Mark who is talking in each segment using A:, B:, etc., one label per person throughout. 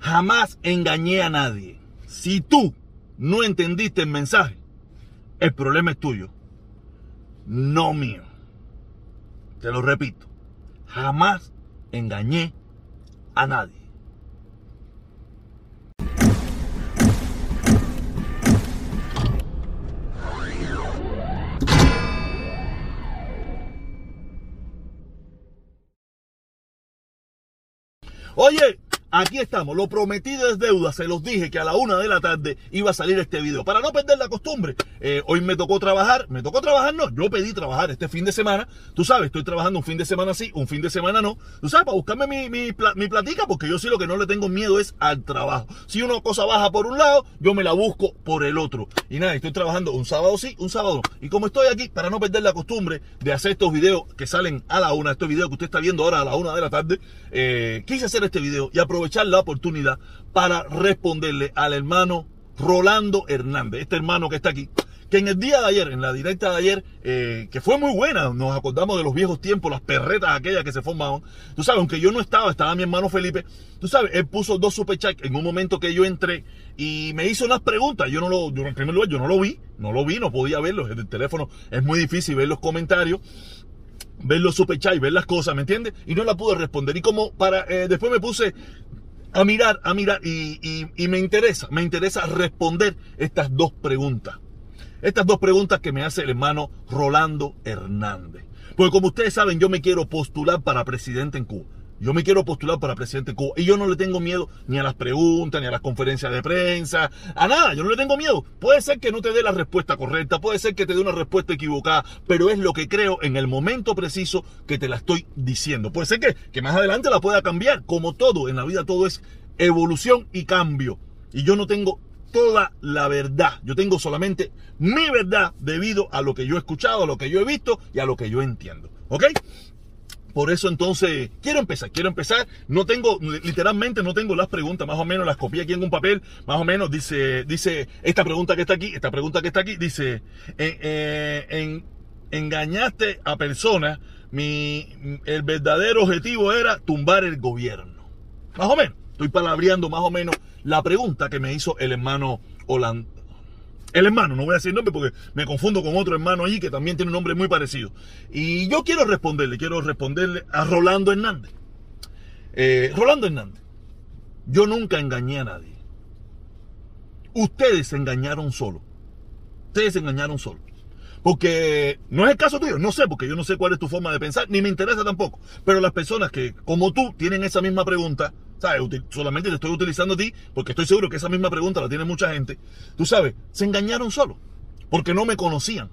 A: Jamás engañé a nadie. Si tú no entendiste el mensaje, el problema es tuyo, no mío. Te lo repito, jamás engañé a nadie. Oye, Aquí estamos, lo prometido es deuda, se los dije que a la una de la tarde iba a salir este video. Para no perder la costumbre, eh, hoy me tocó trabajar, me tocó trabajar no, yo pedí trabajar este fin de semana. Tú sabes, estoy trabajando un fin de semana sí, un fin de semana no. Tú sabes, para buscarme mi, mi, mi platica, porque yo sí lo que no le tengo miedo es al trabajo. Si una cosa baja por un lado, yo me la busco por el otro. Y nada, estoy trabajando un sábado sí, un sábado no. Y como estoy aquí, para no perder la costumbre de hacer estos videos que salen a la una, estos videos que usted está viendo ahora a la una de la tarde, eh, quise hacer este video y aprovechar aprovechar la oportunidad para responderle al hermano Rolando Hernández, este hermano que está aquí, que en el día de ayer, en la directa de ayer, eh, que fue muy buena, nos acordamos de los viejos tiempos, las perretas aquellas que se formaban. Tú sabes, aunque yo no estaba, estaba mi hermano Felipe, tú sabes, él puso dos superchats en un momento que yo entré y me hizo unas preguntas. Yo no lo, yo, en primer lugar, yo no lo vi, no lo vi, no podía verlo. El teléfono es muy difícil ver los comentarios ver los superchats, ver las cosas, ¿me entiendes? Y no la pude responder. Y como para, eh, después me puse a mirar, a mirar, y, y, me interesa, me interesa responder estas dos preguntas. Estas dos preguntas que me hace el hermano Rolando Hernández. Porque como ustedes saben, yo me quiero postular para presidente en Cuba. Yo me quiero postular para presidente de Cuba y yo no le tengo miedo ni a las preguntas, ni a las conferencias de prensa, a nada, yo no le tengo miedo. Puede ser que no te dé la respuesta correcta, puede ser que te dé una respuesta equivocada, pero es lo que creo en el momento preciso que te la estoy diciendo. Puede ser que, que más adelante la pueda cambiar, como todo, en la vida todo es evolución y cambio. Y yo no tengo toda la verdad, yo tengo solamente mi verdad debido a lo que yo he escuchado, a lo que yo he visto y a lo que yo entiendo. ¿Ok? Por eso entonces quiero empezar, quiero empezar. No tengo, literalmente no tengo las preguntas, más o menos las copié aquí en un papel, más o menos dice, dice esta pregunta que está aquí, esta pregunta que está aquí, dice, eh, eh, en, engañaste a personas, mi, el verdadero objetivo era tumbar el gobierno. Más o menos, estoy palabreando más o menos la pregunta que me hizo el hermano Holanda, el hermano, no voy a decir nombre porque me confundo con otro hermano allí que también tiene un nombre muy parecido. Y yo quiero responderle, quiero responderle a Rolando Hernández. Eh, Rolando Hernández, yo nunca engañé a nadie. Ustedes se engañaron solo. Ustedes se engañaron solo. Porque no es el caso tuyo, no sé, porque yo no sé cuál es tu forma de pensar, ni me interesa tampoco. Pero las personas que, como tú, tienen esa misma pregunta, ¿sabes? Solamente te estoy utilizando a ti, porque estoy seguro que esa misma pregunta la tiene mucha gente. Tú sabes, se engañaron solo, porque no me conocían.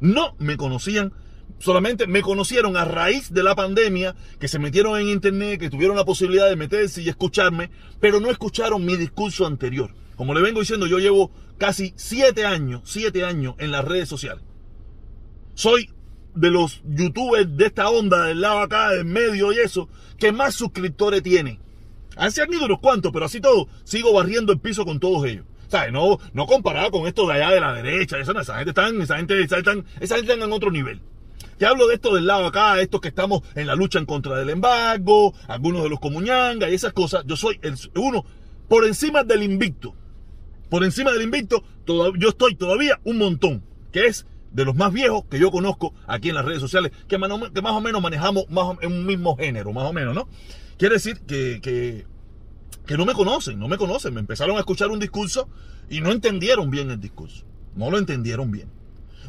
A: No me conocían solamente me conocieron a raíz de la pandemia, que se metieron en internet, que tuvieron la posibilidad de meterse y escucharme, pero no escucharon mi discurso anterior. Como le vengo diciendo, yo llevo casi siete años, siete años en las redes sociales. Soy de los youtubers de esta onda, del lado acá, del medio y eso, que más suscriptores tiene. Han sido unos cuantos, pero así todo, sigo barriendo el piso con todos ellos. ¿Sabes? No, no comparado con esto de allá de la derecha, esa, esa gente están, esa gente, esa gente, esa gente en otro nivel. Te hablo de esto del lado acá, estos que estamos en la lucha en contra del embargo, algunos de los comuñangas y esas cosas. Yo soy uno por encima del invicto por encima del invicto, yo estoy todavía un montón, que es de los más viejos que yo conozco aquí en las redes sociales, que más, o menos manejamos más en un mismo género, más o menos, ¿no? Quiere decir que, que, que no me conocen, no me conocen, me empezaron a escuchar un discurso y no entendieron bien el discurso, no lo entendieron bien.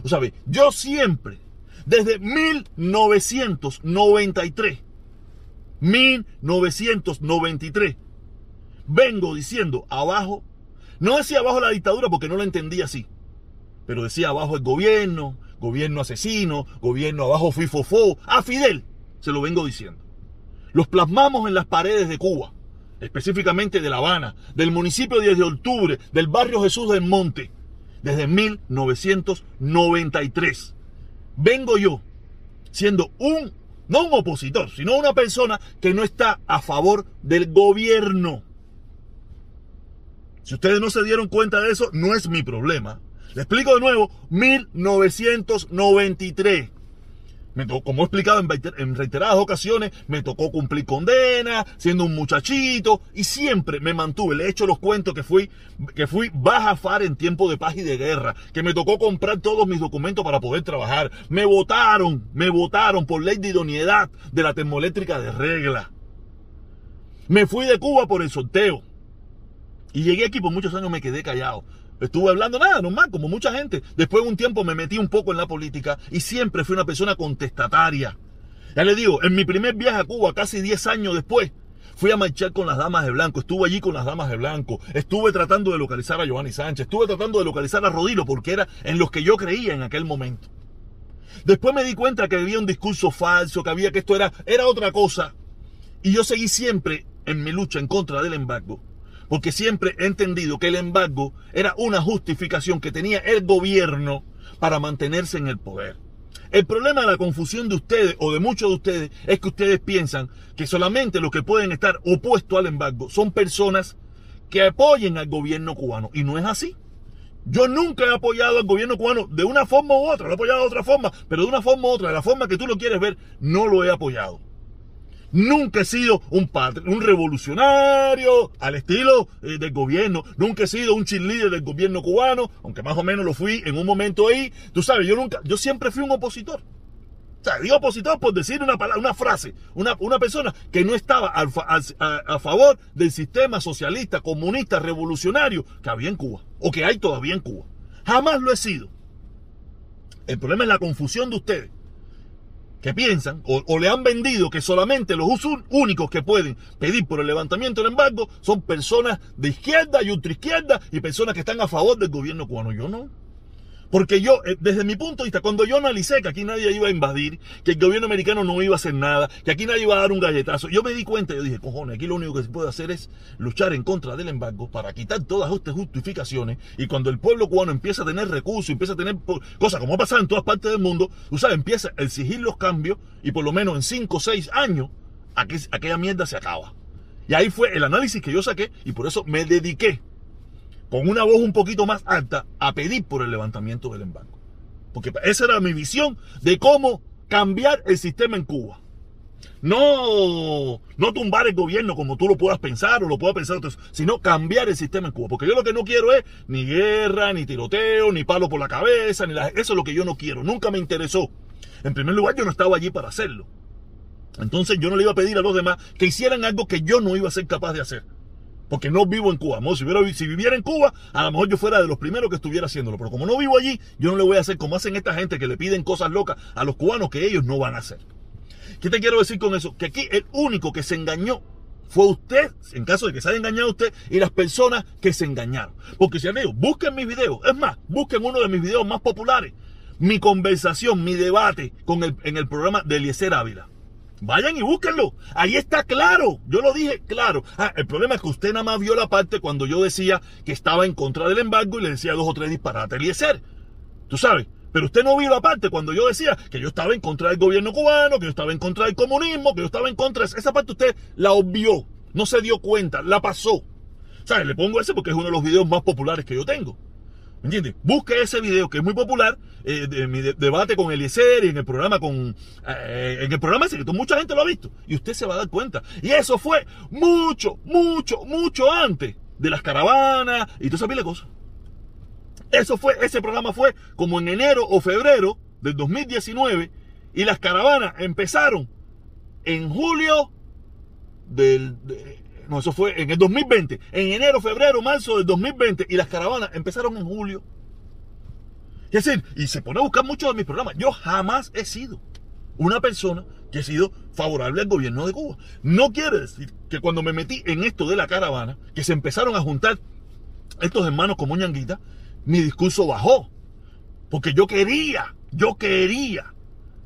A: O sea, yo siempre, desde 1993, 1993, vengo diciendo abajo no decía abajo la dictadura porque no lo entendía así. Pero decía abajo el gobierno, gobierno asesino, gobierno abajo FIFOFO. A Fidel se lo vengo diciendo. Los plasmamos en las paredes de Cuba, específicamente de La Habana, del municipio 10 de octubre, del barrio Jesús del Monte, desde 1993. Vengo yo siendo un, no un opositor, sino una persona que no está a favor del gobierno. Si ustedes no se dieron cuenta de eso, no es mi problema. Le explico de nuevo, 1993. Me tocó, como he explicado en reiteradas ocasiones, me tocó cumplir condena, siendo un muchachito, y siempre me mantuve. Le he hecho los cuentos que fui, que fui baja far en tiempo de paz y de guerra, que me tocó comprar todos mis documentos para poder trabajar. Me votaron, me votaron por ley de idoneidad de la termoeléctrica de regla. Me fui de Cuba por el sorteo. Y llegué aquí por muchos años me quedé callado. Estuve hablando nada, normal, como mucha gente. Después de un tiempo me metí un poco en la política y siempre fui una persona contestataria. Ya le digo, en mi primer viaje a Cuba, casi 10 años después, fui a marchar con las damas de blanco, estuve allí con las damas de blanco, estuve tratando de localizar a Giovanni Sánchez, estuve tratando de localizar a Rodilo porque era en los que yo creía en aquel momento. Después me di cuenta que había un discurso falso, que había que esto era, era otra cosa. Y yo seguí siempre en mi lucha en contra del embargo porque siempre he entendido que el embargo era una justificación que tenía el gobierno para mantenerse en el poder. El problema de la confusión de ustedes o de muchos de ustedes es que ustedes piensan que solamente los que pueden estar opuestos al embargo son personas que apoyen al gobierno cubano. Y no es así. Yo nunca he apoyado al gobierno cubano de una forma u otra, lo he apoyado de otra forma, pero de una forma u otra, de la forma que tú lo quieres ver, no lo he apoyado. Nunca he sido un, un revolucionario al estilo eh, del gobierno. Nunca he sido un cheerleader del gobierno cubano, aunque más o menos lo fui en un momento ahí. Tú sabes, yo nunca, yo siempre fui un opositor. O sea, digo opositor por decir una, palabra, una frase, una, una persona que no estaba a, a favor del sistema socialista, comunista, revolucionario que había en Cuba, o que hay todavía en Cuba. Jamás lo he sido. El problema es la confusión de ustedes que piensan o, le han vendido que solamente los únicos que pueden pedir por el levantamiento del embargo son personas de izquierda y ultraizquierda y personas que están a favor del gobierno cubano. Yo no. Porque yo, eh, desde mi punto de vista, cuando yo analicé que aquí nadie iba a invadir, que el gobierno americano no iba a hacer nada, que aquí nadie iba a dar un galletazo, yo me di cuenta, yo dije, cojones, aquí lo único que se puede hacer es luchar en contra del embargo para quitar todas estas justificaciones y cuando el pueblo cubano empieza a tener recursos, empieza a tener cosas como ha pasado en todas partes del mundo, tú sabes, empieza a exigir los cambios y por lo menos en 5 o 6 años aquella mierda se acaba. Y ahí fue el análisis que yo saqué y por eso me dediqué con una voz un poquito más alta a pedir por el levantamiento del embargo. Porque esa era mi visión de cómo cambiar el sistema en Cuba. No, no tumbar el gobierno como tú lo puedas pensar o lo puedas pensar, sino cambiar el sistema en Cuba. Porque yo lo que no quiero es ni guerra, ni tiroteo, ni palo por la cabeza, ni eso es lo que yo no quiero. Nunca me interesó. En primer lugar, yo no estaba allí para hacerlo. Entonces yo no le iba a pedir a los demás que hicieran algo que yo no iba a ser capaz de hacer. Porque no vivo en Cuba. Si, si viviera en Cuba, a lo mejor yo fuera de los primeros que estuviera haciéndolo. Pero como no vivo allí, yo no le voy a hacer como hacen esta gente que le piden cosas locas a los cubanos que ellos no van a hacer. ¿Qué te quiero decir con eso? Que aquí el único que se engañó fue usted, en caso de que se haya engañado usted, y las personas que se engañaron. Porque si digo, busquen mis videos. Es más, busquen uno de mis videos más populares. Mi conversación, mi debate con el, en el programa de Eliezer Ávila. Vayan y búsquenlo. Ahí está claro. Yo lo dije claro. Ah, el problema es que usted nada más vio la parte cuando yo decía que estaba en contra del embargo y le decía dos o tres disparates Eliezer. Tú sabes. Pero usted no vio la parte cuando yo decía que yo estaba en contra del gobierno cubano, que yo estaba en contra del comunismo, que yo estaba en contra esa parte usted la obvió, no se dio cuenta, la pasó. ¿Sabes? Le pongo ese porque es uno de los videos más populares que yo tengo. ¿Me entiendes? Busque ese video que es muy popular, eh, de mi debate con Eliezer y en el programa con. Eh, en el programa ese que mucha gente lo ha visto. Y usted se va a dar cuenta. Y eso fue mucho, mucho, mucho antes de las caravanas y toda esa cosas. Eso fue, ese programa fue como en enero o febrero del 2019 y las caravanas empezaron en julio del, no, eso fue en el 2020. En enero, febrero, marzo del 2020. Y las caravanas empezaron en julio. Es decir, y se pone a buscar mucho de mis programas. Yo jamás he sido una persona que ha sido favorable al gobierno de Cuba. No quiere decir que cuando me metí en esto de la caravana, que se empezaron a juntar estos hermanos como ñanguita, mi discurso bajó. Porque yo quería, yo quería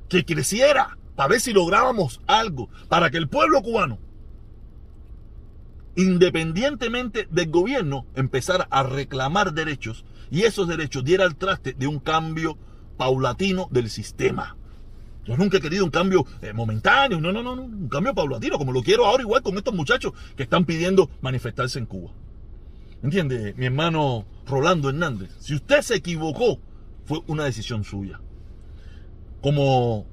A: que creciera para ver si lográbamos algo, para que el pueblo cubano independientemente del gobierno, empezar a reclamar derechos y esos derechos diera el traste de un cambio paulatino del sistema. Yo nunca he querido un cambio eh, momentáneo, no, no, no, un cambio paulatino, como lo quiero ahora igual con estos muchachos que están pidiendo manifestarse en Cuba. ¿Entiende? Mi hermano Rolando Hernández, si usted se equivocó, fue una decisión suya. Como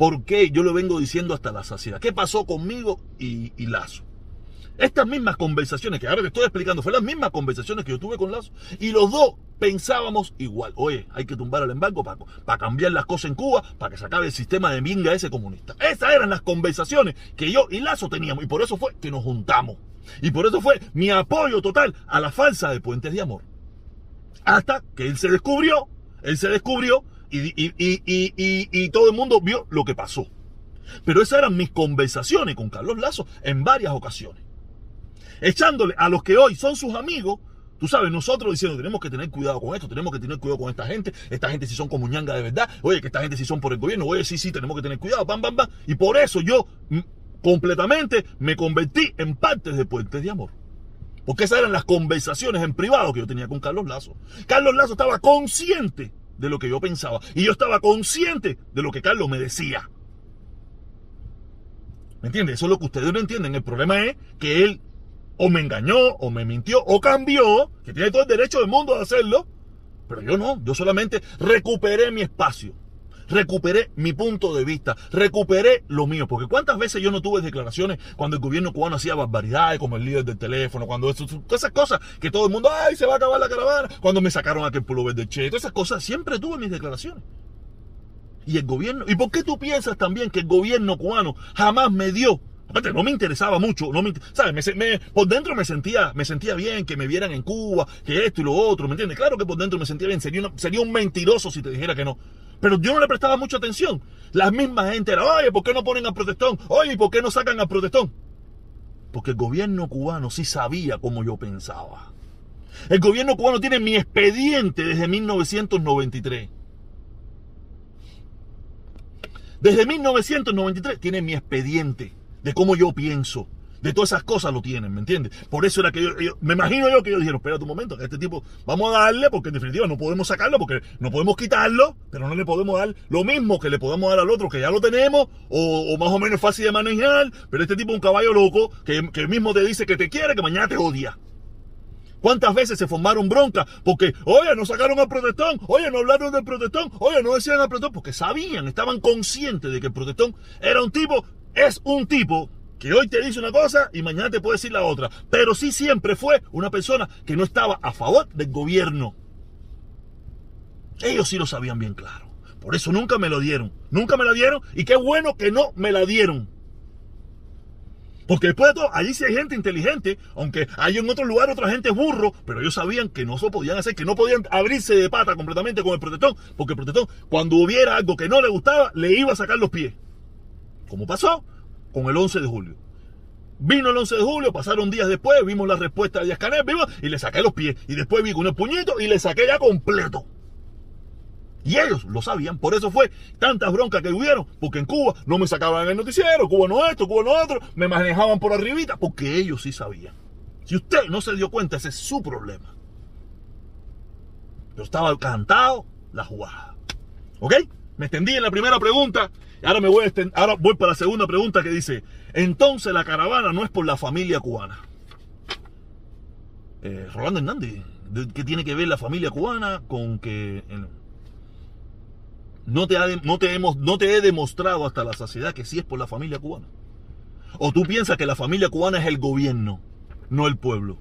A: ¿Por qué? Yo lo vengo diciendo hasta la saciedad. ¿Qué pasó conmigo y, y Lazo? Estas mismas conversaciones que ahora te estoy explicando, fueron las mismas conversaciones que yo tuve con Lazo. Y los dos pensábamos igual. Oye, hay que tumbar el embargo para, para cambiar las cosas en Cuba, para que se acabe el sistema de minga ese comunista. Esas eran las conversaciones que yo y Lazo teníamos. Y por eso fue que nos juntamos. Y por eso fue mi apoyo total a la falsa de Puentes de Amor. Hasta que él se descubrió, él se descubrió y, todo el mundo vio lo que pasó. Pero esas eran mis conversaciones con Carlos Lazo en varias ocasiones echándole a los que hoy son sus amigos, Tú sabes, nosotros diciendo, tenemos que tener cuidado con esto, tenemos que tener cuidado con esta gente, esta gente si son comuñanga de verdad, oye, que esta gente si son por el gobierno, oye, sí, sí, tenemos que tener cuidado, bam, bam, bam. Y por eso yo mm, completamente me convertí en parte de Puentes de Amor. Porque esas eran las conversaciones en privado que yo tenía con Carlos Lazo. Carlos Lazo estaba consciente de lo que yo pensaba y yo estaba consciente de lo que Carlos me decía. ¿Me entiendes? Eso es lo que ustedes no entienden. El problema es que él o me engañó, o me mintió, o cambió, que tiene todo el derecho del mundo de hacerlo, pero yo no, yo solamente recuperé mi espacio, recuperé mi punto de vista, recuperé lo mío, porque cuántas veces yo no tuve declaraciones cuando el gobierno cubano hacía barbaridades como el líder del teléfono, cuando eso, esas cosas que todo el mundo, ay, se va a acabar la caravana, cuando me sacaron aquel pullover de Che, todas esas cosas, siempre tuve mis declaraciones. Y el gobierno, ¿y por qué tú piensas también que el gobierno cubano jamás me dio Aparte, no me interesaba mucho, no ¿sabes? Por dentro me sentía, me sentía bien que me vieran en Cuba, que esto y lo otro, ¿me entiendes? Claro que por dentro me sentía bien, sería, sería un mentiroso si te dijera que no. Pero yo no le prestaba mucha atención. La misma gente era, oye, ¿por qué no ponen a protestón? Oye, ¿por qué no sacan a protestón? Porque el gobierno cubano sí sabía cómo yo pensaba. El gobierno cubano tiene mi expediente desde 1993. Desde 1993 tiene mi expediente de cómo yo pienso, de todas esas cosas lo tienen, ¿me entiendes? Por eso era que yo, me imagino yo que ellos dijeron, espera un momento, que este tipo, vamos a darle, porque en definitiva no podemos sacarlo, porque no podemos quitarlo, pero no le podemos dar lo mismo que le podemos dar al otro, que ya lo tenemos, o, más o menos fácil de manejar, pero este tipo es un caballo loco, que, que mismo te dice que te quiere, que mañana te odia. ¿Cuántas veces se formaron broncas? Porque, oye, no sacaron al protestón, oye, no hablaron del protestón, oye, no decían al protestón, porque sabían, estaban conscientes de que el protestón era un tipo es un tipo que hoy te dice una cosa y mañana te puede decir la otra. Pero sí siempre fue una persona que no estaba a favor del gobierno. Ellos sí lo sabían bien claro. Por eso nunca me lo dieron. Nunca me la dieron y qué bueno que no me la dieron. Porque después de todo, allí sí hay gente inteligente, aunque hay en otro lugar otra gente burro, pero ellos sabían que no se podían hacer, que no podían abrirse de pata completamente con el protestón, porque el protestón, cuando hubiera algo que no le gustaba, le iba a sacar los pies. Como pasó con el 11 de julio. Vino el 11 de julio, pasaron días después, vimos la respuesta de Díaz Canel, y le saqué los pies. Y después vi con el puñito y le saqué ya completo. Y ellos lo sabían, por eso fue tantas broncas que hubieron, porque en Cuba no me sacaban el noticiero, Cuba no esto, Cuba no otro, me manejaban por arribita, porque ellos sí sabían. Si usted no se dio cuenta, ese es su problema. Yo estaba cantado la jugada. ¿Ok? Me extendí en la primera pregunta Ahora me voy a para la segunda pregunta que dice, entonces la caravana no es por la familia cubana. Eh, Rolando Hernández, ¿qué tiene que ver la familia cubana con que no, te no, te hemos, no te he demostrado hasta la saciedad que sí es por la familia cubana? ¿O tú piensas que la familia cubana es el gobierno, no el pueblo?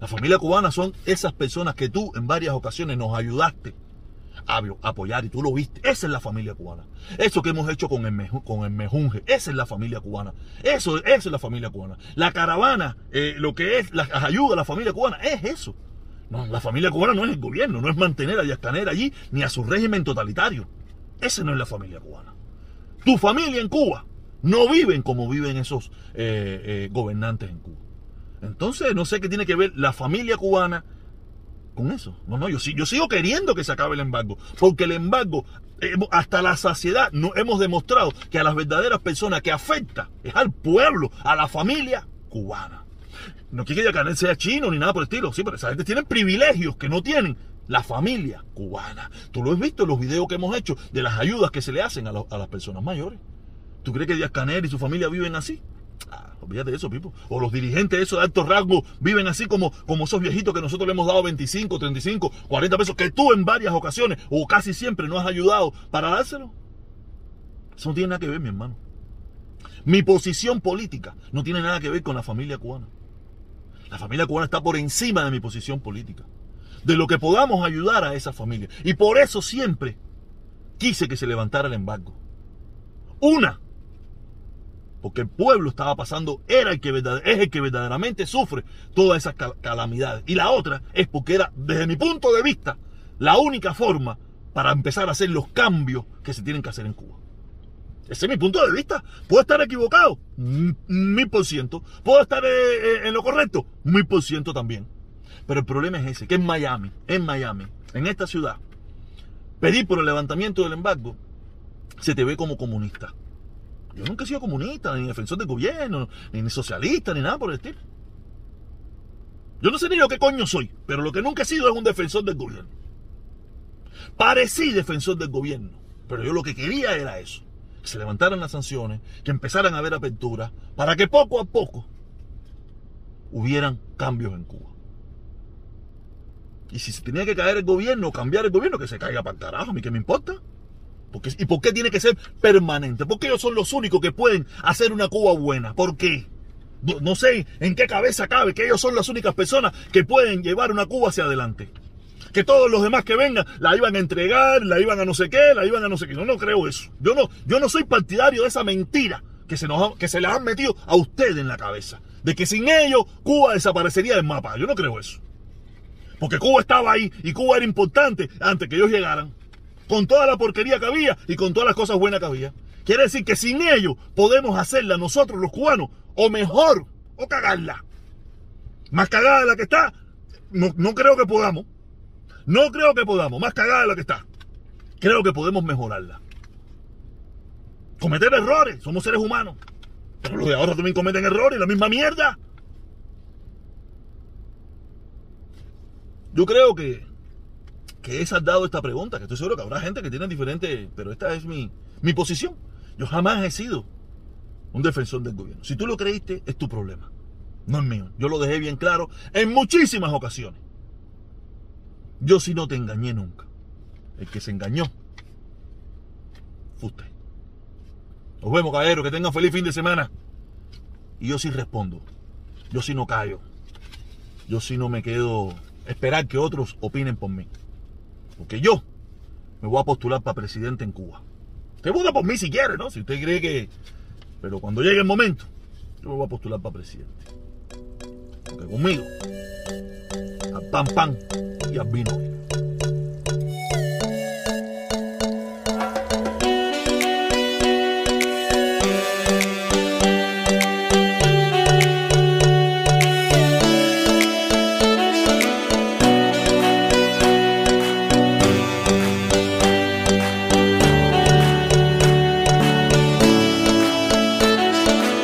A: La familia cubana son esas personas que tú en varias ocasiones nos ayudaste apoyar y tú lo viste. Esa es la familia cubana. Eso que hemos hecho con el, mejunje, esa es la familia cubana. Eso, esa es la familia cubana. La caravana, eh, lo que es la ayuda a la familia cubana, es eso. No, la familia cubana no es el gobierno, no es mantener a Díaz allí ni a su régimen totalitario. Esa no es la familia cubana. Tu familia en Cuba no viven como viven esos eh, eh, gobernantes en Cuba. Entonces, no sé qué tiene que ver la familia cubana con eso. No, no, yo, yo sigo queriendo que se acabe el embargo, porque el embargo, hasta la saciedad, no, hemos demostrado que a las verdaderas personas que afecta es al pueblo, a la familia cubana. No quiere que Canel sea chino ni nada por el estilo, sí, pero esa gente tiene privilegios que no tienen la familia cubana. Tú lo has visto en los videos que hemos hecho de las ayudas que se le hacen a, a las personas mayores. ¿Tú crees que Díaz Canel y su familia viven así? Ah, olvídate de eso, Pipo. O los dirigentes de esos de alto rasgo viven así como, como esos viejitos que nosotros le hemos dado 25, 35, 40 pesos, que tú en varias ocasiones o casi siempre no has ayudado para dárselo. Eso no tiene nada que ver, mi hermano. Mi posición política no tiene nada que ver con la familia cubana. La familia cubana está por encima de mi posición política. De lo que podamos ayudar a esa familia. Y por eso siempre quise que se levantara el embargo. Una, porque el pueblo estaba pasando, era el que es el que verdaderamente sufre todas esas calamidades. Y la otra es porque era, desde mi punto de vista, la única forma para empezar a hacer los cambios que se tienen que hacer en Cuba. Ese es mi punto de vista. Puedo estar equivocado, mil por ciento. Puedo estar eh, eh, en lo correcto, mil por ciento también. Pero el problema es ese, que en Miami, en Miami, en esta ciudad, pedir por el levantamiento del embargo, se te ve como comunista. Yo nunca he sido comunista, ni defensor del gobierno, ni socialista, ni nada por el estilo. Yo no sé ni lo que coño soy, pero lo que nunca he sido es un defensor del gobierno. Parecí defensor del gobierno, pero yo lo que quería era eso. Que se levantaran las sanciones, que empezaran a haber apertura, para que poco a poco hubieran cambios en Cuba. Y si se tenía que caer el gobierno, cambiar el gobierno, que se caiga para el carajo, a mí qué me importa. ¿Y por qué tiene que ser permanente? Porque ellos son los únicos que pueden hacer una Cuba buena. ¿Por qué? No, sé en qué cabeza cabe que ellos son las únicas personas que pueden llevar una Cuba hacia adelante. Que todos los demás que vengan la iban a entregar, la iban a no sé qué, la iban a no sé qué. No, no creo eso. Yo no, yo no soy partidario de esa mentira que se, nos, que se les han metido a ustedes en la cabeza. De que sin ellos Cuba desaparecería del mapa. Yo no creo eso. Porque Cuba estaba ahí y Cuba era importante antes que ellos llegaran con toda la porquería que había y con todas las cosas buenas que había. Quiere decir que sin ellos podemos hacerla nosotros los cubanos, o mejor, o cagarla. Más cagada de la que está, no, no creo que podamos. No creo que podamos, más cagada de la que está. Creo que podemos mejorarla. Cometer errores, somos seres humanos. Pero los de ahora también cometen errores, la misma mierda. Yo creo que que es has dado esta pregunta, que estoy seguro que habrá gente que tiene diferente, pero esta es mi, mi posición. Yo jamás he sido un defensor del gobierno. Si tú lo creíste, es tu problema, no es mío. Yo lo dejé bien claro en muchísimas ocasiones. Yo sí no te engañé nunca. El que se engañó fue usted. Nos vemos, caballero. Que tengan feliz fin de semana. Y yo sí respondo. Yo sí no callo. Yo sí no me quedo esperar que otros opinen por mí. Porque yo me voy a postular para presidente en Cuba. Usted vota por mí si quiere, ¿no? Si usted cree que... Pero cuando llegue el momento, yo me voy a postular para presidente. Porque conmigo, al pan pan y al vino.